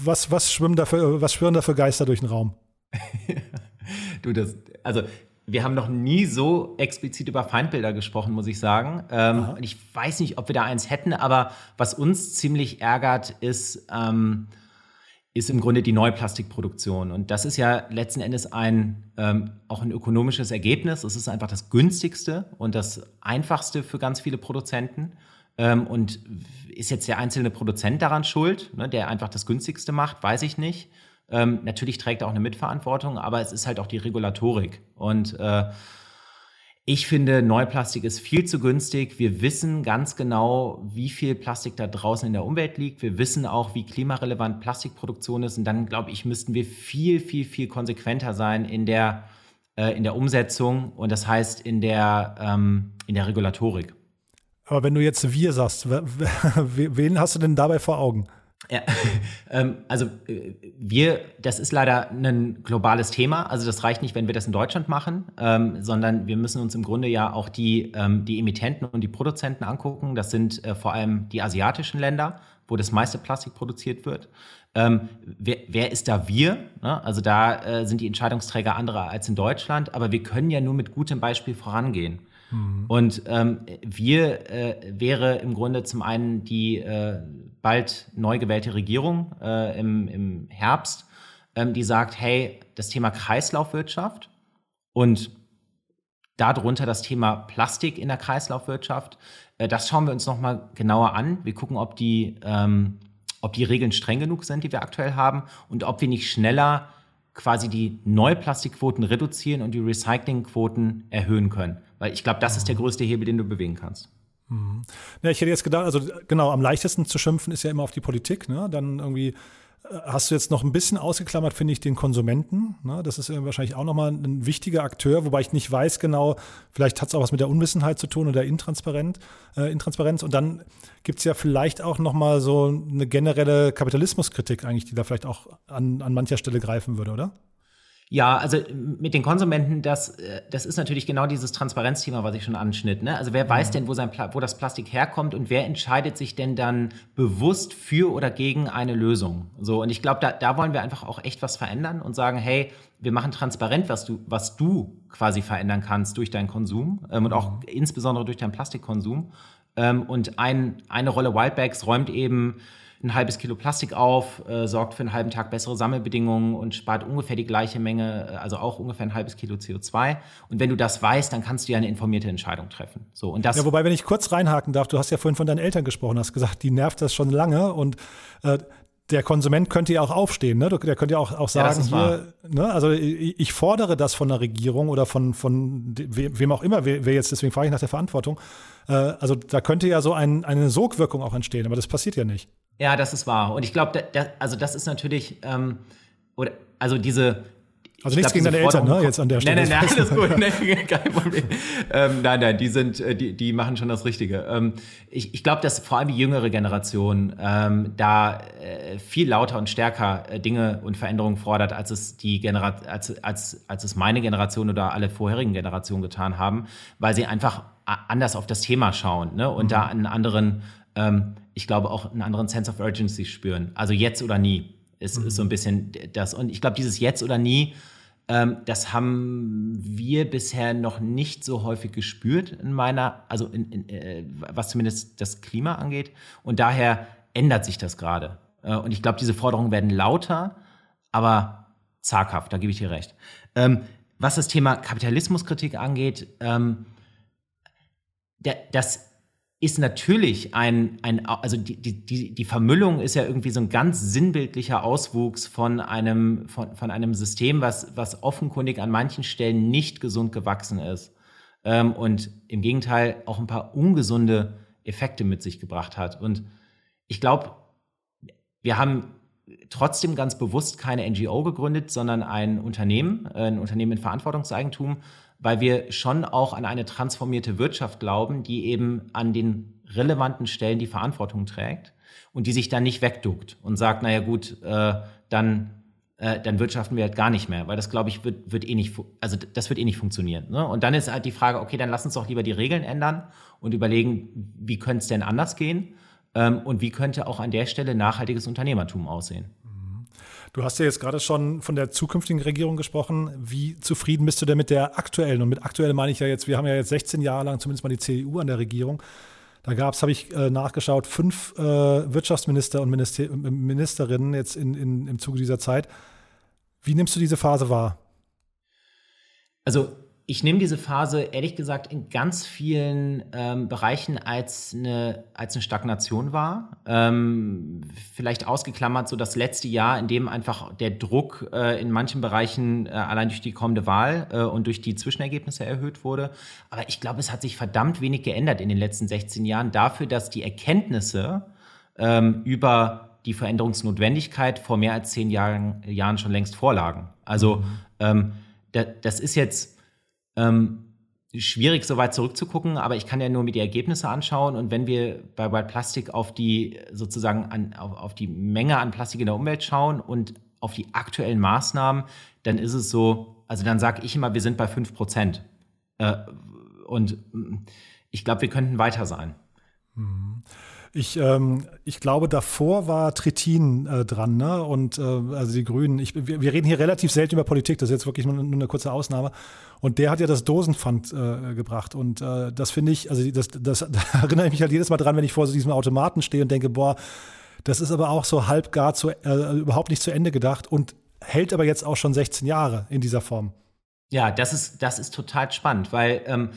was, was schwimmen da für, was schwirren da für Geister durch den Raum? [LAUGHS] du, das, also wir haben noch nie so explizit über Feindbilder gesprochen, muss ich sagen. Ähm, ich weiß nicht, ob wir da eins hätten, aber was uns ziemlich ärgert, ist, ähm, ist im Grunde die Neuplastikproduktion. Und das ist ja letzten Endes ein, ähm, auch ein ökonomisches Ergebnis. Es ist einfach das günstigste und das einfachste für ganz viele Produzenten. Ähm, und ist jetzt der einzelne Produzent daran schuld, ne, der einfach das günstigste macht, weiß ich nicht. Ähm, natürlich trägt er auch eine Mitverantwortung, aber es ist halt auch die Regulatorik. Und äh, ich finde, Neuplastik ist viel zu günstig. Wir wissen ganz genau, wie viel Plastik da draußen in der Umwelt liegt. Wir wissen auch, wie klimarelevant Plastikproduktion ist. Und dann, glaube ich, müssten wir viel, viel, viel konsequenter sein in der, äh, in der Umsetzung und das heißt in der, ähm, in der Regulatorik. Aber wenn du jetzt wir sagst, [LAUGHS] wen hast du denn dabei vor Augen? Ja, [LAUGHS] ähm, also äh, wir, das ist leider ein globales Thema. Also das reicht nicht, wenn wir das in Deutschland machen, ähm, sondern wir müssen uns im Grunde ja auch die, ähm, die Emittenten und die Produzenten angucken. Das sind äh, vor allem die asiatischen Länder, wo das meiste Plastik produziert wird. Ähm, wer, wer, ist da wir? Ne? Also da äh, sind die Entscheidungsträger andere als in Deutschland, aber wir können ja nur mit gutem Beispiel vorangehen. Mhm. Und ähm, wir äh, wäre im Grunde zum einen die äh, bald neu gewählte Regierung äh, im, im Herbst, ähm, die sagt, hey, das Thema Kreislaufwirtschaft und darunter das Thema Plastik in der Kreislaufwirtschaft, äh, das schauen wir uns nochmal genauer an. Wir gucken, ob die, ähm, ob die Regeln streng genug sind, die wir aktuell haben und ob wir nicht schneller quasi die Neuplastikquoten reduzieren und die Recyclingquoten erhöhen können. Weil ich glaube, das ist der größte Hebel, den du bewegen kannst. Mhm. Ja, ich hätte jetzt gedacht, also genau, am leichtesten zu schimpfen ist ja immer auf die Politik. Ne? Dann irgendwie äh, hast du jetzt noch ein bisschen ausgeklammert, finde ich, den Konsumenten. Ne? Das ist wahrscheinlich auch nochmal ein wichtiger Akteur, wobei ich nicht weiß genau, vielleicht hat es auch was mit der Unwissenheit zu tun oder Intransparenz. Äh, Intransparenz. Und dann gibt es ja vielleicht auch nochmal so eine generelle Kapitalismuskritik eigentlich, die da vielleicht auch an, an mancher Stelle greifen würde, oder? Ja, also mit den Konsumenten, das, äh, das ist natürlich genau dieses Transparenzthema, was ich schon anschnitt. Ne? Also wer weiß mhm. denn, wo, sein wo das Plastik herkommt und wer entscheidet sich denn dann bewusst für oder gegen eine Lösung? So, und ich glaube, da, da wollen wir einfach auch echt was verändern und sagen, hey, wir machen transparent, was du, was du quasi verändern kannst durch deinen Konsum ähm, und auch mhm. insbesondere durch deinen Plastikkonsum. Ähm, und ein, eine Rolle Wildbags räumt eben ein halbes Kilo Plastik auf, äh, sorgt für einen halben Tag bessere Sammelbedingungen und spart ungefähr die gleiche Menge, äh, also auch ungefähr ein halbes Kilo CO2. Und wenn du das weißt, dann kannst du ja eine informierte Entscheidung treffen. So, und das ja, wobei, wenn ich kurz reinhaken darf, du hast ja vorhin von deinen Eltern gesprochen, hast gesagt, die nervt das schon lange und äh, der Konsument könnte ja auch aufstehen, ne? Der könnte ja auch, auch sagen, ja, hier, ne? also ich fordere das von der Regierung oder von, von wem auch immer, wer, jetzt, deswegen frage ich nach der Verantwortung. Äh, also da könnte ja so ein, eine Sogwirkung auch entstehen, aber das passiert ja nicht. Ja, das ist wahr. Und ich glaube, da, da, also das ist natürlich, ähm, oder, also diese, also nichts gegen deine Eltern, ne? Jetzt an der Stelle. Nein, nein, nein, alles gut. [LAUGHS] nein, kein Problem. Ähm, nein, nein, die sind, äh, die, die machen schon das Richtige. Ähm, ich ich glaube, dass vor allem die jüngere Generation ähm, da äh, viel lauter und stärker äh, Dinge und Veränderungen fordert, als es die Generation, als, als, als es meine Generation oder alle vorherigen Generationen getan haben, weil sie einfach anders auf das Thema schauen ne? und mhm. da einen anderen, ähm, ich glaube auch einen anderen Sense of Urgency spüren. Also jetzt oder nie ist, mhm. ist so ein bisschen das. Und ich glaube, dieses Jetzt oder nie ähm, das haben wir bisher noch nicht so häufig gespürt in meiner, also in, in, äh, was zumindest das Klima angeht. Und daher ändert sich das gerade. Äh, und ich glaube, diese Forderungen werden lauter, aber zaghaft, da gebe ich dir recht. Ähm, was das Thema Kapitalismuskritik angeht, ähm, das ist natürlich ein, ein also die, die, die Vermüllung ist ja irgendwie so ein ganz sinnbildlicher Auswuchs von einem, von, von einem System, was, was offenkundig an manchen Stellen nicht gesund gewachsen ist. Ähm, und im Gegenteil auch ein paar ungesunde Effekte mit sich gebracht hat. Und ich glaube, wir haben trotzdem ganz bewusst keine NGO gegründet, sondern ein Unternehmen, ein Unternehmen in Verantwortungseigentum, weil wir schon auch an eine transformierte Wirtschaft glauben, die eben an den relevanten Stellen die Verantwortung trägt und die sich dann nicht wegduckt und sagt, naja gut, äh, dann, äh, dann wirtschaften wir halt gar nicht mehr, weil das, glaube ich, wird, wird eh nicht, also das wird eh nicht funktionieren. Ne? Und dann ist halt die Frage, okay, dann lass uns doch lieber die Regeln ändern und überlegen, wie könnte es denn anders gehen ähm, und wie könnte auch an der Stelle nachhaltiges Unternehmertum aussehen. Du hast ja jetzt gerade schon von der zukünftigen Regierung gesprochen. Wie zufrieden bist du denn mit der aktuellen? Und mit aktuell meine ich ja jetzt, wir haben ja jetzt 16 Jahre lang zumindest mal die CDU an der Regierung. Da gab es, habe ich äh, nachgeschaut, fünf äh, Wirtschaftsminister und Minister Ministerinnen jetzt in, in, im Zuge dieser Zeit. Wie nimmst du diese Phase wahr? Also ich nehme diese Phase ehrlich gesagt in ganz vielen ähm, Bereichen als eine, als eine Stagnation wahr. Ähm, vielleicht ausgeklammert so das letzte Jahr, in dem einfach der Druck äh, in manchen Bereichen äh, allein durch die kommende Wahl äh, und durch die Zwischenergebnisse erhöht wurde. Aber ich glaube, es hat sich verdammt wenig geändert in den letzten 16 Jahren dafür, dass die Erkenntnisse ähm, über die Veränderungsnotwendigkeit vor mehr als zehn Jahren, Jahren schon längst vorlagen. Also mhm. ähm, da, das ist jetzt ähm, schwierig, so weit zurückzugucken, aber ich kann ja nur mir die Ergebnisse anschauen. Und wenn wir bei White Plastic auf die sozusagen an, auf, auf die Menge an Plastik in der Umwelt schauen und auf die aktuellen Maßnahmen, dann ist es so, also dann sage ich immer, wir sind bei 5 Prozent. Äh, und ich glaube, wir könnten weiter sein. Mhm. Ich, ähm, ich glaube, davor war Trittin äh, dran, ne? Und äh, also die Grünen. Ich, wir, wir, reden hier relativ selten über Politik, das ist jetzt wirklich nur, nur eine kurze Ausnahme. Und der hat ja das Dosenpfand äh, gebracht. Und äh, das finde ich, also das, das, [LAUGHS] da erinnere ich mich halt jedes Mal dran, wenn ich vor so diesem Automaten stehe und denke, boah, das ist aber auch so halb gar zu, äh, überhaupt nicht zu Ende gedacht und hält aber jetzt auch schon 16 Jahre in dieser Form. Ja, das ist, das ist total spannend, weil ähm,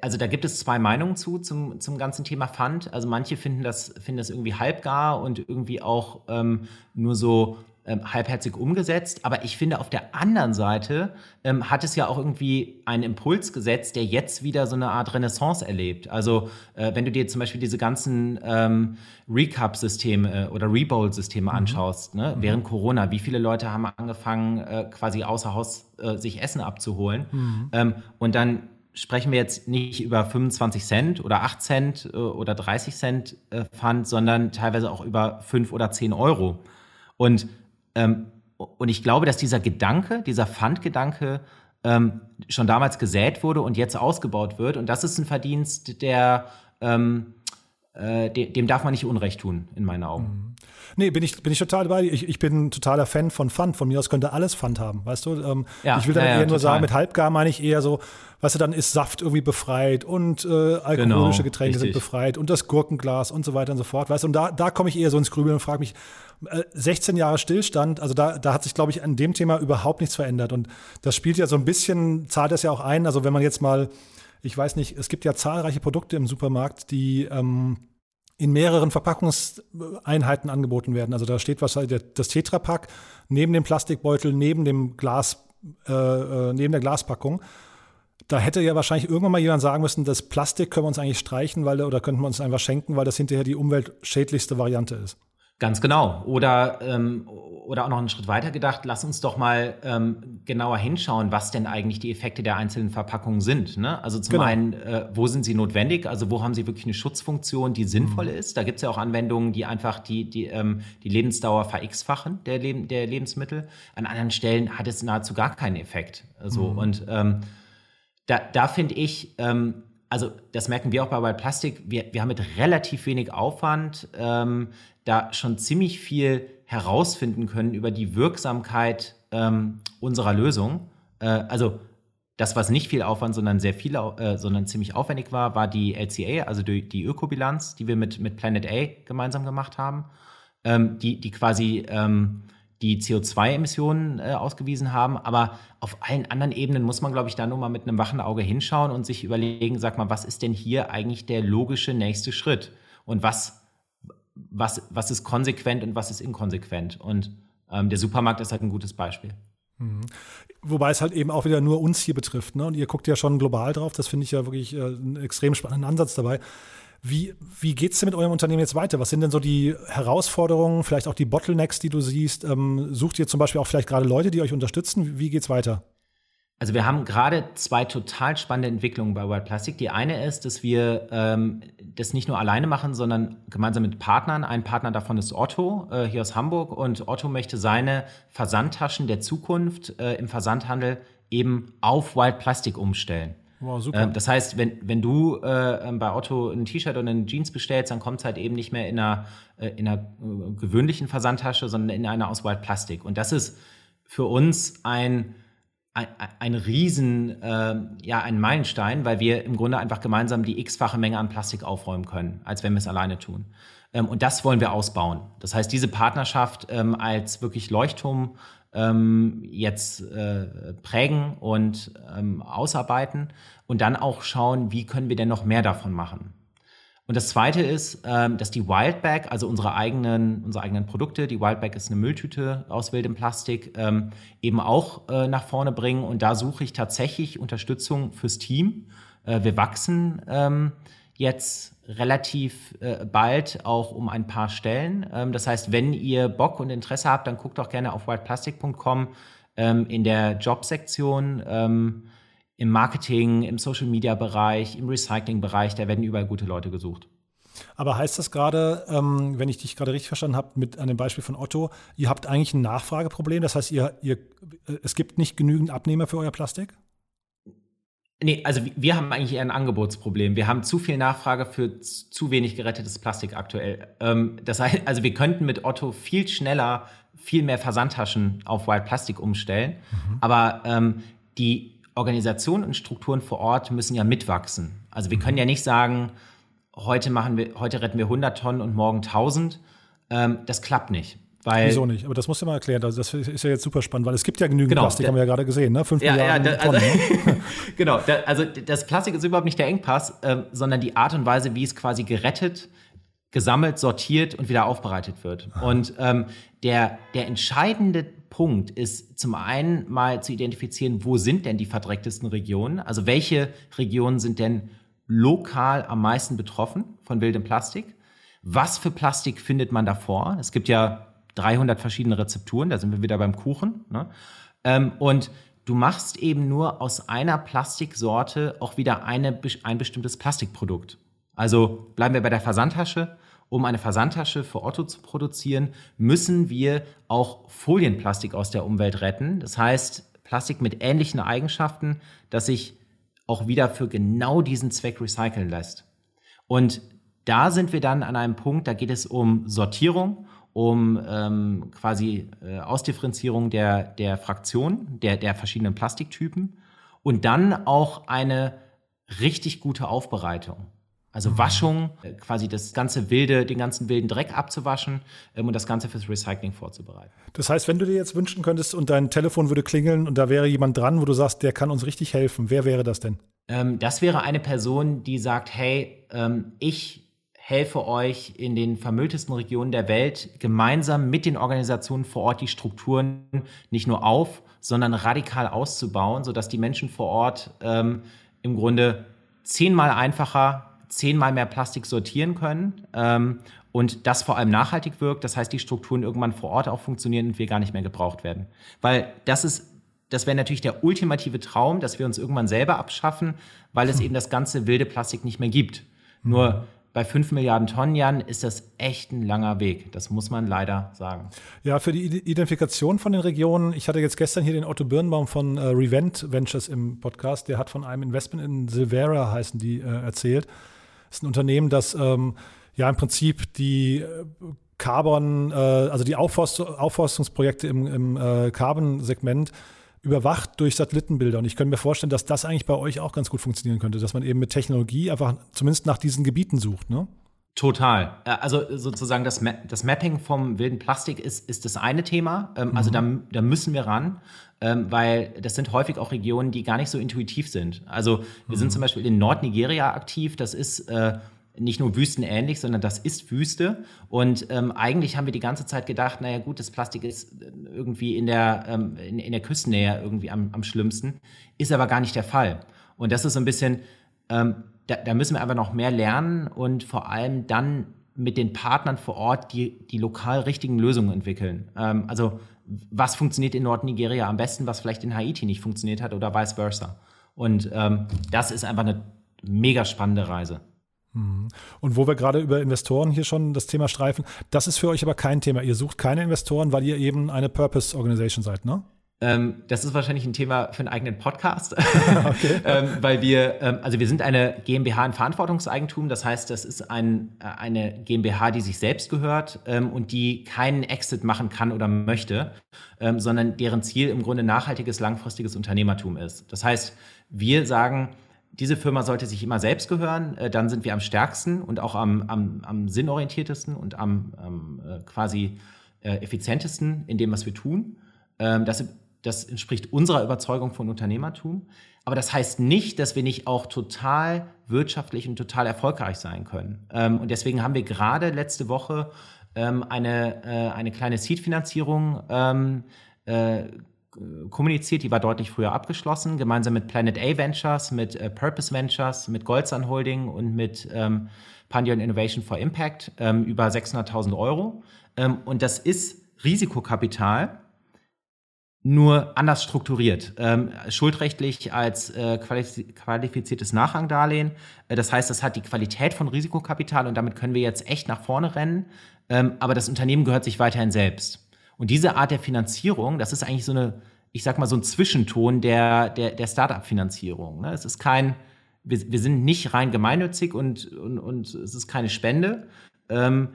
also da gibt es zwei Meinungen zu zum, zum ganzen Thema Fund. Also manche finden das, finden das irgendwie halbgar und irgendwie auch ähm, nur so ähm, halbherzig umgesetzt. Aber ich finde, auf der anderen Seite ähm, hat es ja auch irgendwie einen Impuls gesetzt, der jetzt wieder so eine Art Renaissance erlebt. Also äh, wenn du dir zum Beispiel diese ganzen ähm, Recap-Systeme äh, oder Rebowl-Systeme mhm. anschaust, ne? Mhm. während Corona, wie viele Leute haben angefangen, äh, quasi außer Haus äh, sich Essen abzuholen mhm. Ähm, und dann sprechen wir jetzt nicht über 25 Cent oder 8 Cent äh, oder 30 Cent äh, Pfand, sondern teilweise auch über 5 oder 10 Euro. Und, ähm, und ich glaube, dass dieser Gedanke, dieser Pfandgedanke ähm, schon damals gesät wurde und jetzt ausgebaut wird. Und das ist ein Verdienst der, ähm, äh, dem, dem, darf man nicht Unrecht tun, in meinen Augen. Mhm. Nee, bin ich, bin ich total bei dir. Ich, ich bin ein totaler Fan von Pfand. Von mir aus könnte alles Pfand haben, weißt du? Ähm, ja, ich will dann ja, eher ja, nur sagen, mit halbgar meine ich eher so, weißt du, dann ist Saft irgendwie befreit und äh, alkoholische genau, Getränke richtig. sind befreit und das Gurkenglas und so weiter und so fort, weißt du? Und da, da komme ich eher so ins Grübeln und frage mich, 16 äh, Jahre Stillstand, also da, da hat sich, glaube ich, an dem Thema überhaupt nichts verändert. Und das spielt ja so ein bisschen, zahlt das ja auch ein. Also wenn man jetzt mal, ich weiß nicht, es gibt ja zahlreiche Produkte im Supermarkt, die ähm, in mehreren Verpackungseinheiten angeboten werden. Also da steht was das Tetrapack neben dem Plastikbeutel, neben dem Glas, äh, äh, neben der Glaspackung. Da hätte ja wahrscheinlich irgendwann mal jemand sagen müssen, das Plastik können wir uns eigentlich streichen, weil oder könnten wir uns einfach schenken, weil das hinterher die umweltschädlichste Variante ist. Ganz genau. Oder, ähm, oder auch noch einen Schritt weiter gedacht, lass uns doch mal ähm, genauer hinschauen, was denn eigentlich die Effekte der einzelnen Verpackungen sind. Ne? Also zum genau. einen, äh, wo sind sie notwendig? Also wo haben sie wirklich eine Schutzfunktion, die sinnvoll mhm. ist? Da gibt es ja auch Anwendungen, die einfach die, die, ähm, die Lebensdauer ver-x-fachen der, Leb der Lebensmittel. An anderen Stellen hat es nahezu gar keinen Effekt. Also, mhm. Und ähm, da, da finde ich, ähm, also das merken wir auch bei, bei Plastik, wir, wir haben mit relativ wenig Aufwand ähm, da schon ziemlich viel herausfinden können über die Wirksamkeit ähm, unserer Lösung. Äh, also das, was nicht viel Aufwand, sondern sehr viel, äh, sondern ziemlich aufwendig war, war die LCA, also die, die Ökobilanz, die wir mit, mit Planet A gemeinsam gemacht haben, ähm, die, die quasi ähm, die CO2-Emissionen äh, ausgewiesen haben. Aber auf allen anderen Ebenen muss man, glaube ich, da nur mal mit einem wachen Auge hinschauen und sich überlegen, sag mal, was ist denn hier eigentlich der logische nächste Schritt? Und was was, was ist konsequent und was ist inkonsequent. Und ähm, der Supermarkt ist halt ein gutes Beispiel. Mhm. Wobei es halt eben auch wieder nur uns hier betrifft. Ne? Und ihr guckt ja schon global drauf. Das finde ich ja wirklich äh, einen extrem spannenden Ansatz dabei. Wie, wie geht es denn mit eurem Unternehmen jetzt weiter? Was sind denn so die Herausforderungen, vielleicht auch die Bottlenecks, die du siehst? Ähm, sucht ihr zum Beispiel auch vielleicht gerade Leute, die euch unterstützen? Wie geht es weiter? Also wir haben gerade zwei total spannende Entwicklungen bei Wild Plastic. Die eine ist, dass wir ähm, das nicht nur alleine machen, sondern gemeinsam mit Partnern. Ein Partner davon ist Otto äh, hier aus Hamburg und Otto möchte seine Versandtaschen der Zukunft äh, im Versandhandel eben auf Wild Plastic umstellen. Wow, super. Ähm, das heißt, wenn, wenn du äh, bei Otto ein T-Shirt oder eine Jeans bestellst, dann kommt es halt eben nicht mehr in einer, äh, in einer äh, gewöhnlichen Versandtasche, sondern in einer aus Wild Plastic. Und das ist für uns ein ein, ein Riesen, äh, ja, ein Meilenstein, weil wir im Grunde einfach gemeinsam die x-fache Menge an Plastik aufräumen können, als wenn wir es alleine tun. Ähm, und das wollen wir ausbauen. Das heißt, diese Partnerschaft ähm, als wirklich Leuchtturm ähm, jetzt äh, prägen und ähm, ausarbeiten und dann auch schauen, wie können wir denn noch mehr davon machen. Und das zweite ist, ähm, dass die Wildbag, also unsere eigenen, unsere eigenen Produkte, die Wildbag ist eine Mülltüte aus wildem Plastik, ähm, eben auch äh, nach vorne bringen. Und da suche ich tatsächlich Unterstützung fürs Team. Äh, wir wachsen ähm, jetzt relativ äh, bald auch um ein paar Stellen. Das heißt, wenn ihr Bock und Interesse habt, dann guckt doch gerne auf wildplastic.com in der Jobsektion. Im Marketing, im Social-Media-Bereich, im Recycling-Bereich, da werden überall gute Leute gesucht. Aber heißt das gerade, ähm, wenn ich dich gerade richtig verstanden habe, mit einem Beispiel von Otto, ihr habt eigentlich ein Nachfrageproblem? Das heißt, ihr, ihr, äh, es gibt nicht genügend Abnehmer für euer Plastik? Nee, also wir haben eigentlich eher ein Angebotsproblem. Wir haben zu viel Nachfrage für zu wenig gerettetes Plastik aktuell. Ähm, das heißt, also wir könnten mit Otto viel schneller viel mehr Versandtaschen auf Wild Plastik umstellen. Mhm. Aber ähm, die Organisationen und Strukturen vor Ort müssen ja mitwachsen. Also wir können ja nicht sagen, heute machen wir, heute retten wir 100 Tonnen und morgen 1000. Ähm, das klappt nicht. Weil, Wieso nicht? Aber das musst du mal erklären. Das ist ja jetzt super spannend, weil es gibt ja genügend genau, Plastik, haben wir ja gerade gesehen, ne? Fünf ja, Milliarden ja, da, Tonnen. Also, [LAUGHS] [LAUGHS] genau, da, also das Plastik ist überhaupt nicht der Engpass, äh, sondern die Art und Weise, wie es quasi gerettet, gesammelt, sortiert und wieder aufbereitet wird. Aha. Und ähm, der, der entscheidende Punkt ist zum einen mal zu identifizieren, wo sind denn die verdrecktesten Regionen? Also welche Regionen sind denn lokal am meisten betroffen von wildem Plastik? Was für Plastik findet man davor? Es gibt ja 300 verschiedene Rezepturen, da sind wir wieder beim Kuchen. Ne? Ähm, und du machst eben nur aus einer Plastiksorte auch wieder eine, ein bestimmtes Plastikprodukt. Also bleiben wir bei der Versandtasche um eine Versandtasche für Otto zu produzieren, müssen wir auch Folienplastik aus der Umwelt retten. Das heißt, Plastik mit ähnlichen Eigenschaften, das sich auch wieder für genau diesen Zweck recyceln lässt. Und da sind wir dann an einem Punkt, da geht es um Sortierung, um ähm, quasi äh, Ausdifferenzierung der, der Fraktionen, der, der verschiedenen Plastiktypen und dann auch eine richtig gute Aufbereitung. Also. Waschung, äh, quasi das ganze wilde, den ganzen wilden Dreck abzuwaschen ähm, und das Ganze fürs Recycling vorzubereiten. Das heißt, wenn du dir jetzt wünschen könntest und dein Telefon würde klingeln und da wäre jemand dran, wo du sagst, der kann uns richtig helfen, wer wäre das denn? Ähm, das wäre eine Person, die sagt, hey, ähm, ich helfe euch in den vermülltesten Regionen der Welt gemeinsam mit den Organisationen vor Ort die Strukturen nicht nur auf, sondern radikal auszubauen, sodass die Menschen vor Ort ähm, im Grunde zehnmal einfacher zehnmal mehr Plastik sortieren können ähm, und das vor allem nachhaltig wirkt. Das heißt, die Strukturen irgendwann vor Ort auch funktionieren und wir gar nicht mehr gebraucht werden. Weil das ist, das wäre natürlich der ultimative Traum, dass wir uns irgendwann selber abschaffen, weil es hm. eben das ganze wilde Plastik nicht mehr gibt. Nur bei 5 Milliarden Tonnen, Jan, ist das echt ein langer Weg. Das muss man leider sagen. Ja, für die Identifikation von den Regionen, ich hatte jetzt gestern hier den Otto Birnbaum von äh, Revent Ventures im Podcast, der hat von einem Investment in Silvera, heißen die, äh, erzählt. Das ist ein Unternehmen, das ähm, ja im Prinzip die äh, Carbon, äh, also die Aufforst Aufforstungsprojekte im, im äh, Carbon-Segment überwacht durch Satellitenbilder. Und ich könnte mir vorstellen, dass das eigentlich bei euch auch ganz gut funktionieren könnte, dass man eben mit Technologie einfach zumindest nach diesen Gebieten sucht, ne? Total. Äh, also sozusagen das, Ma das Mapping vom wilden Plastik ist, ist das eine Thema. Ähm, also mhm. da, da müssen wir ran, ähm, weil das sind häufig auch Regionen, die gar nicht so intuitiv sind. Also wir mhm. sind zum Beispiel in Nordnigeria aktiv. Das ist äh, nicht nur wüstenähnlich, sondern das ist Wüste. Und ähm, eigentlich haben wir die ganze Zeit gedacht, naja gut, das Plastik ist irgendwie in der, ähm, in, in, der Küstennähe irgendwie am, am schlimmsten. Ist aber gar nicht der Fall. Und das ist so ein bisschen, ähm, da, da müssen wir einfach noch mehr lernen und vor allem dann mit den Partnern vor Ort die, die lokal richtigen Lösungen entwickeln. Ähm, also was funktioniert in Nordnigeria am besten, was vielleicht in Haiti nicht funktioniert hat oder vice versa. Und ähm, das ist einfach eine mega spannende Reise. Mhm. Und wo wir gerade über Investoren hier schon das Thema streifen, das ist für euch aber kein Thema. Ihr sucht keine Investoren, weil ihr eben eine Purpose Organisation seid, ne? Ähm, das ist wahrscheinlich ein Thema für einen eigenen Podcast, [LAUGHS] okay. [LAUGHS] ähm, weil wir, ähm, also wir sind eine GmbH in Verantwortungseigentum, das heißt, das ist ein, äh, eine GmbH, die sich selbst gehört ähm, und die keinen Exit machen kann oder möchte, ähm, sondern deren Ziel im Grunde nachhaltiges, langfristiges Unternehmertum ist. Das heißt, wir sagen, diese Firma sollte sich immer selbst gehören, äh, dann sind wir am stärksten und auch am, am, am sinnorientiertesten und am, am äh, quasi äh, effizientesten in dem, was wir tun. Ähm, das das entspricht unserer Überzeugung von Unternehmertum. Aber das heißt nicht, dass wir nicht auch total wirtschaftlich und total erfolgreich sein können. Ähm, und deswegen haben wir gerade letzte Woche ähm, eine, äh, eine kleine Seed-Finanzierung ähm, äh, kommuniziert, die war deutlich früher abgeschlossen, gemeinsam mit Planet A Ventures, mit äh, Purpose Ventures, mit Goldsun Holding und mit ähm, Pandion Innovation for Impact über 600.000 Euro. Und das ist Risikokapital, nur anders strukturiert. Ähm, schuldrechtlich als äh, qualifiziertes Nachrangdarlehen. Äh, das heißt, das hat die Qualität von Risikokapital und damit können wir jetzt echt nach vorne rennen. Ähm, aber das Unternehmen gehört sich weiterhin selbst. Und diese Art der Finanzierung, das ist eigentlich so eine, ich sag mal, so ein Zwischenton der, der, der Startup-Finanzierung. Ne? Es ist kein, wir, wir sind nicht rein gemeinnützig und, und, und es ist keine Spende. Ähm,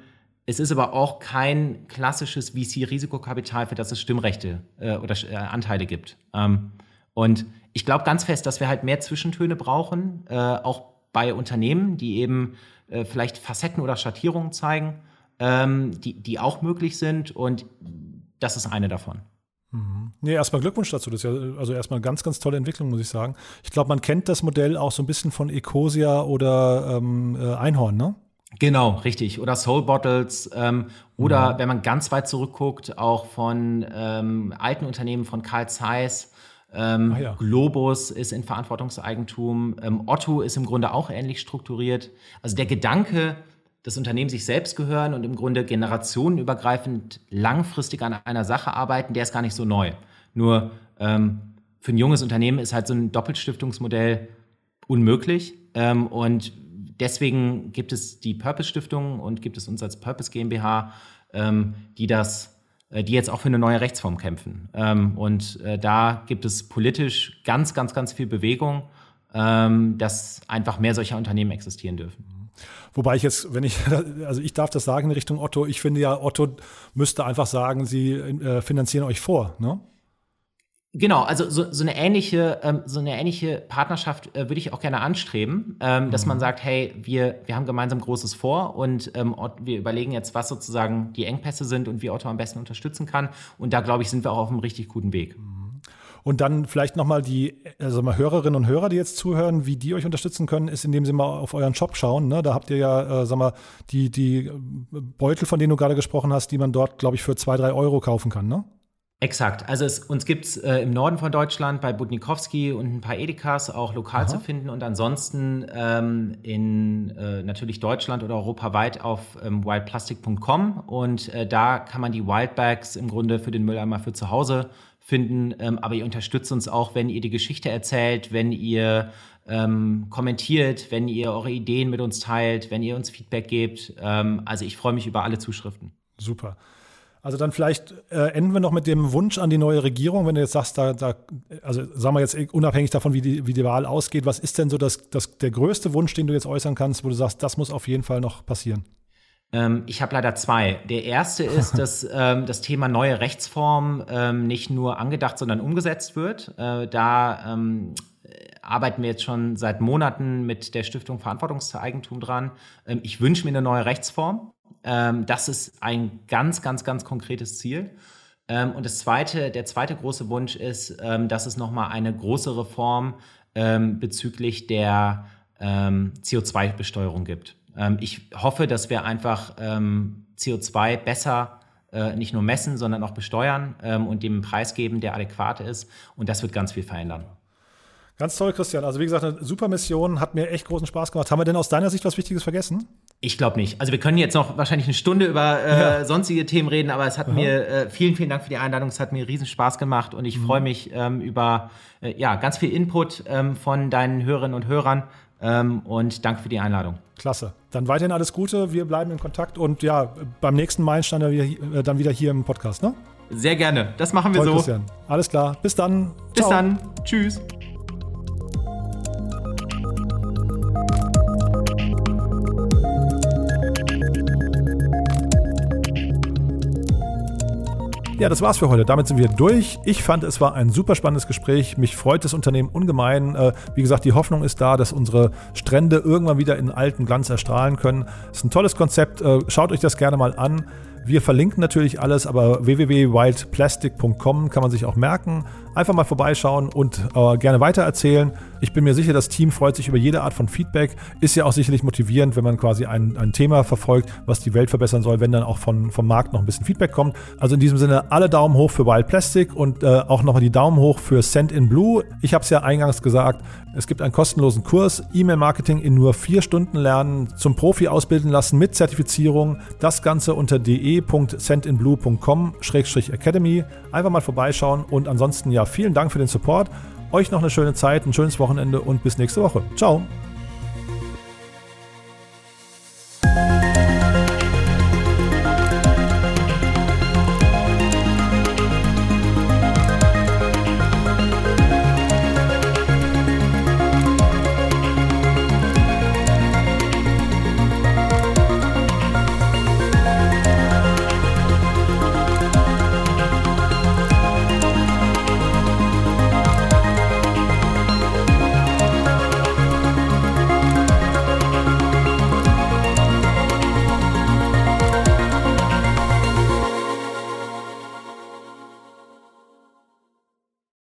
es ist aber auch kein klassisches VC-Risikokapital, für das es Stimmrechte äh, oder äh, Anteile gibt. Ähm, und ich glaube ganz fest, dass wir halt mehr Zwischentöne brauchen, äh, auch bei Unternehmen, die eben äh, vielleicht Facetten oder Schattierungen zeigen, ähm, die, die auch möglich sind. Und das ist eine davon. Mhm. Nee, erstmal Glückwunsch dazu. Das ist ja also erstmal eine ganz, ganz tolle Entwicklung, muss ich sagen. Ich glaube, man kennt das Modell auch so ein bisschen von Ecosia oder ähm, äh, Einhorn, ne? Genau, richtig. Oder Soul Bottles. Ähm, oder mhm. wenn man ganz weit zurückguckt, auch von ähm, alten Unternehmen von Carl Zeiss. Ähm, ja. Globus ist in Verantwortungseigentum. Ähm, Otto ist im Grunde auch ähnlich strukturiert. Also der Gedanke, das Unternehmen sich selbst gehören und im Grunde generationenübergreifend langfristig an einer Sache arbeiten, der ist gar nicht so neu. Nur ähm, für ein junges Unternehmen ist halt so ein Doppelstiftungsmodell unmöglich. Ähm, und deswegen gibt es die Purpose Stiftung und gibt es uns als Purpose GmbH, ähm, die das, äh, die jetzt auch für eine neue Rechtsform kämpfen. Ähm, und äh, da gibt es politisch ganz, ganz, ganz viel Bewegung, ähm, dass einfach mehr solcher Unternehmen existieren dürfen. Wobei ich jetzt, wenn ich, [LAUGHS] also ich darf das sagen in Richtung Otto, ich finde ja, Otto müsste einfach sagen, sie äh, finanzieren euch vor, ne? Genau, also so, so eine ähnliche, ähm, so eine ähnliche Partnerschaft äh, würde ich auch gerne anstreben, ähm, mhm. dass man sagt, hey, wir, wir haben gemeinsam Großes vor und ähm, wir überlegen jetzt, was sozusagen die Engpässe sind und wie Otto am besten unterstützen kann. Und da glaube ich, sind wir auch auf einem richtig guten Weg. Mhm. Und dann vielleicht nochmal die also mal Hörerinnen und Hörer, die jetzt zuhören, wie die euch unterstützen können, ist, indem sie mal auf euren Shop schauen. Ne? Da habt ihr ja, äh, sag mal, die, die Beutel, von denen du gerade gesprochen hast, die man dort, glaube ich, für zwei, drei Euro kaufen kann, ne? Exakt. Also es, uns gibt es äh, im Norden von Deutschland bei Budnikowski und ein paar Edekas auch lokal Aha. zu finden und ansonsten ähm, in äh, natürlich Deutschland oder europaweit auf ähm, wildplastic.com und äh, da kann man die Wildbags im Grunde für den Mülleimer für zu Hause finden. Ähm, aber ihr unterstützt uns auch, wenn ihr die Geschichte erzählt, wenn ihr ähm, kommentiert, wenn ihr eure Ideen mit uns teilt, wenn ihr uns Feedback gebt. Ähm, also ich freue mich über alle Zuschriften. Super. Also dann vielleicht äh, enden wir noch mit dem Wunsch an die neue Regierung, wenn du jetzt sagst, da, da also sagen wir jetzt unabhängig davon, wie die, wie die Wahl ausgeht, was ist denn so das, das, der größte Wunsch, den du jetzt äußern kannst, wo du sagst, das muss auf jeden Fall noch passieren? Ähm, ich habe leider zwei. Der erste ist, [LAUGHS] dass ähm, das Thema neue Rechtsform ähm, nicht nur angedacht, sondern umgesetzt wird. Äh, da ähm, arbeiten wir jetzt schon seit Monaten mit der Stiftung Verantwortungseigentum dran. Ähm, ich wünsche mir eine neue Rechtsform. Ähm, das ist ein ganz, ganz, ganz konkretes Ziel. Ähm, und das zweite, der zweite große Wunsch ist, ähm, dass es nochmal eine große Reform ähm, bezüglich der ähm, CO2-Besteuerung gibt. Ähm, ich hoffe, dass wir einfach CO2 besser äh, nicht nur messen, sondern auch besteuern und dem Preis geben, der adäquat ist. Und das wird ganz viel verändern. Ganz toll, Christian. Also wie gesagt, eine super Mission, hat mir echt großen Spaß gemacht. Haben wir denn aus deiner Sicht was Wichtiges vergessen? Ich glaube nicht. Also wir können jetzt noch wahrscheinlich eine Stunde über äh, ja. sonstige Themen reden, aber es hat Aha. mir äh, vielen, vielen Dank für die Einladung. Es hat mir riesen Spaß gemacht und ich mhm. freue mich ähm, über äh, ja, ganz viel Input ähm, von deinen Hörerinnen und Hörern ähm, und danke für die Einladung. Klasse. Dann weiterhin alles Gute. Wir bleiben in Kontakt und ja, beim nächsten Meilenstein dann wieder hier im Podcast, ne? Sehr gerne. Das machen wir Toll, so. Christian. Alles klar. Bis dann. Bis Ciao. dann. Tschüss. Ja, das war's für heute. Damit sind wir durch. Ich fand, es war ein super spannendes Gespräch. Mich freut das Unternehmen ungemein. Äh, wie gesagt, die Hoffnung ist da, dass unsere Strände irgendwann wieder in alten Glanz erstrahlen können. Das ist ein tolles Konzept. Äh, schaut euch das gerne mal an. Wir verlinken natürlich alles, aber www.wildplastic.com kann man sich auch merken. Einfach mal vorbeischauen und äh, gerne weitererzählen. Ich bin mir sicher, das Team freut sich über jede Art von Feedback. Ist ja auch sicherlich motivierend, wenn man quasi ein, ein Thema verfolgt, was die Welt verbessern soll, wenn dann auch von, vom Markt noch ein bisschen Feedback kommt. Also in diesem Sinne alle Daumen hoch für Wild Plastic und äh, auch nochmal die Daumen hoch für Send in Blue. Ich habe es ja eingangs gesagt, es gibt einen kostenlosen Kurs, E-Mail-Marketing in nur vier Stunden lernen, zum Profi ausbilden lassen mit Zertifizierung. Das Ganze unter www.sendinblue.com-academy. Einfach mal vorbeischauen und ansonsten ja, vielen Dank für den Support. Euch noch eine schöne Zeit, ein schönes Wochenende und bis nächste Woche. Ciao.